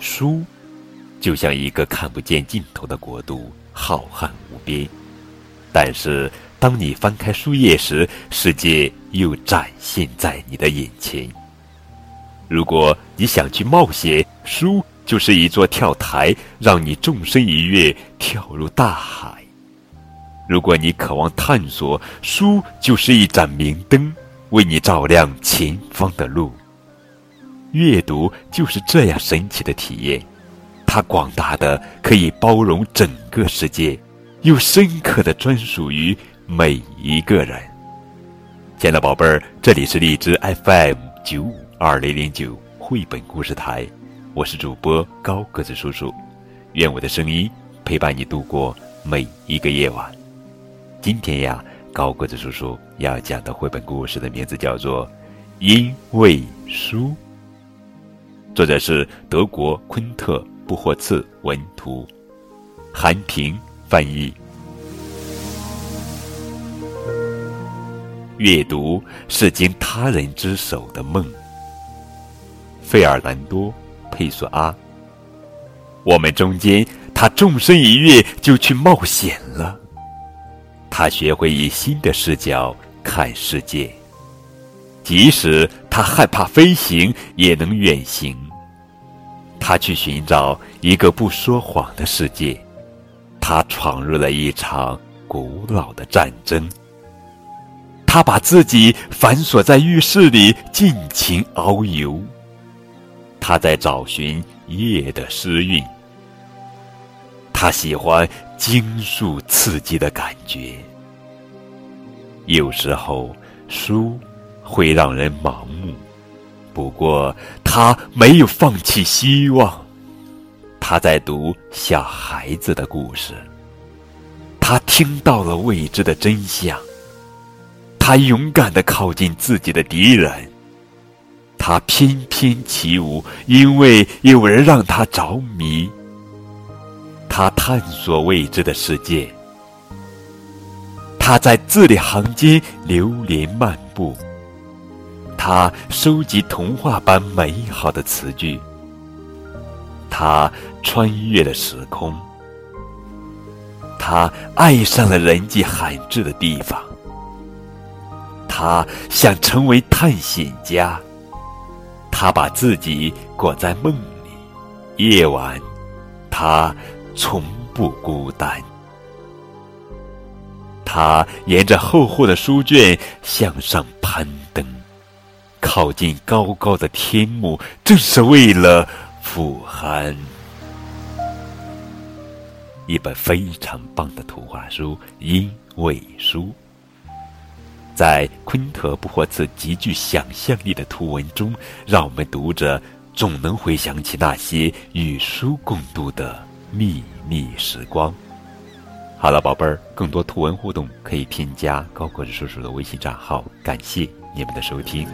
书，就像一个看不见尽头的国度，浩瀚无边。但是，当你翻开书页时，世界又展现在你的眼前。如果你想去冒险，书就是一座跳台，让你纵身一跃，跳入大海；如果你渴望探索，书就是一盏明灯，为你照亮前方的路。阅读就是这样神奇的体验，它广大的可以包容整个世界，又深刻的专属于每一个人。亲爱的宝贝儿，这里是荔枝 FM 九五二零零九绘本故事台，我是主播高个子叔叔，愿我的声音陪伴你度过每一个夜晚。今天呀，高个子叔叔要讲的绘本故事的名字叫做《因为书》。作者是德国昆特·布霍茨文图，韩平翻译。阅读是经他人之手的梦。费尔南多·佩索阿。我们中间，他纵身一跃就去冒险了。他学会以新的视角看世界，即使他害怕飞行，也能远行。他去寻找一个不说谎的世界，他闯入了一场古老的战争。他把自己反锁在浴室里，尽情遨游。他在找寻夜的诗韵。他喜欢惊悚刺激的感觉。有时候，书会让人盲目。不过，他没有放弃希望。他在读小孩子的故事。他听到了未知的真相。他勇敢的靠近自己的敌人。他翩翩起舞，因为有人让他着迷。他探索未知的世界。他在字里行间流连漫步。他收集童话般美好的词句。他穿越了时空。他爱上了人迹罕至的地方。他想成为探险家。他把自己裹在梦里。夜晚，他从不孤单。他沿着厚厚的书卷向上攀登。靠近高高的天幕，正是为了俯瞰一本非常棒的图画书《因为书》。在昆特·布霍茨极具想象力的图文中，让我们读者总能回想起那些与书共度的秘密时光。好了，宝贝儿，更多图文互动可以添加高个子叔叔的微信账号。感谢你们的收听。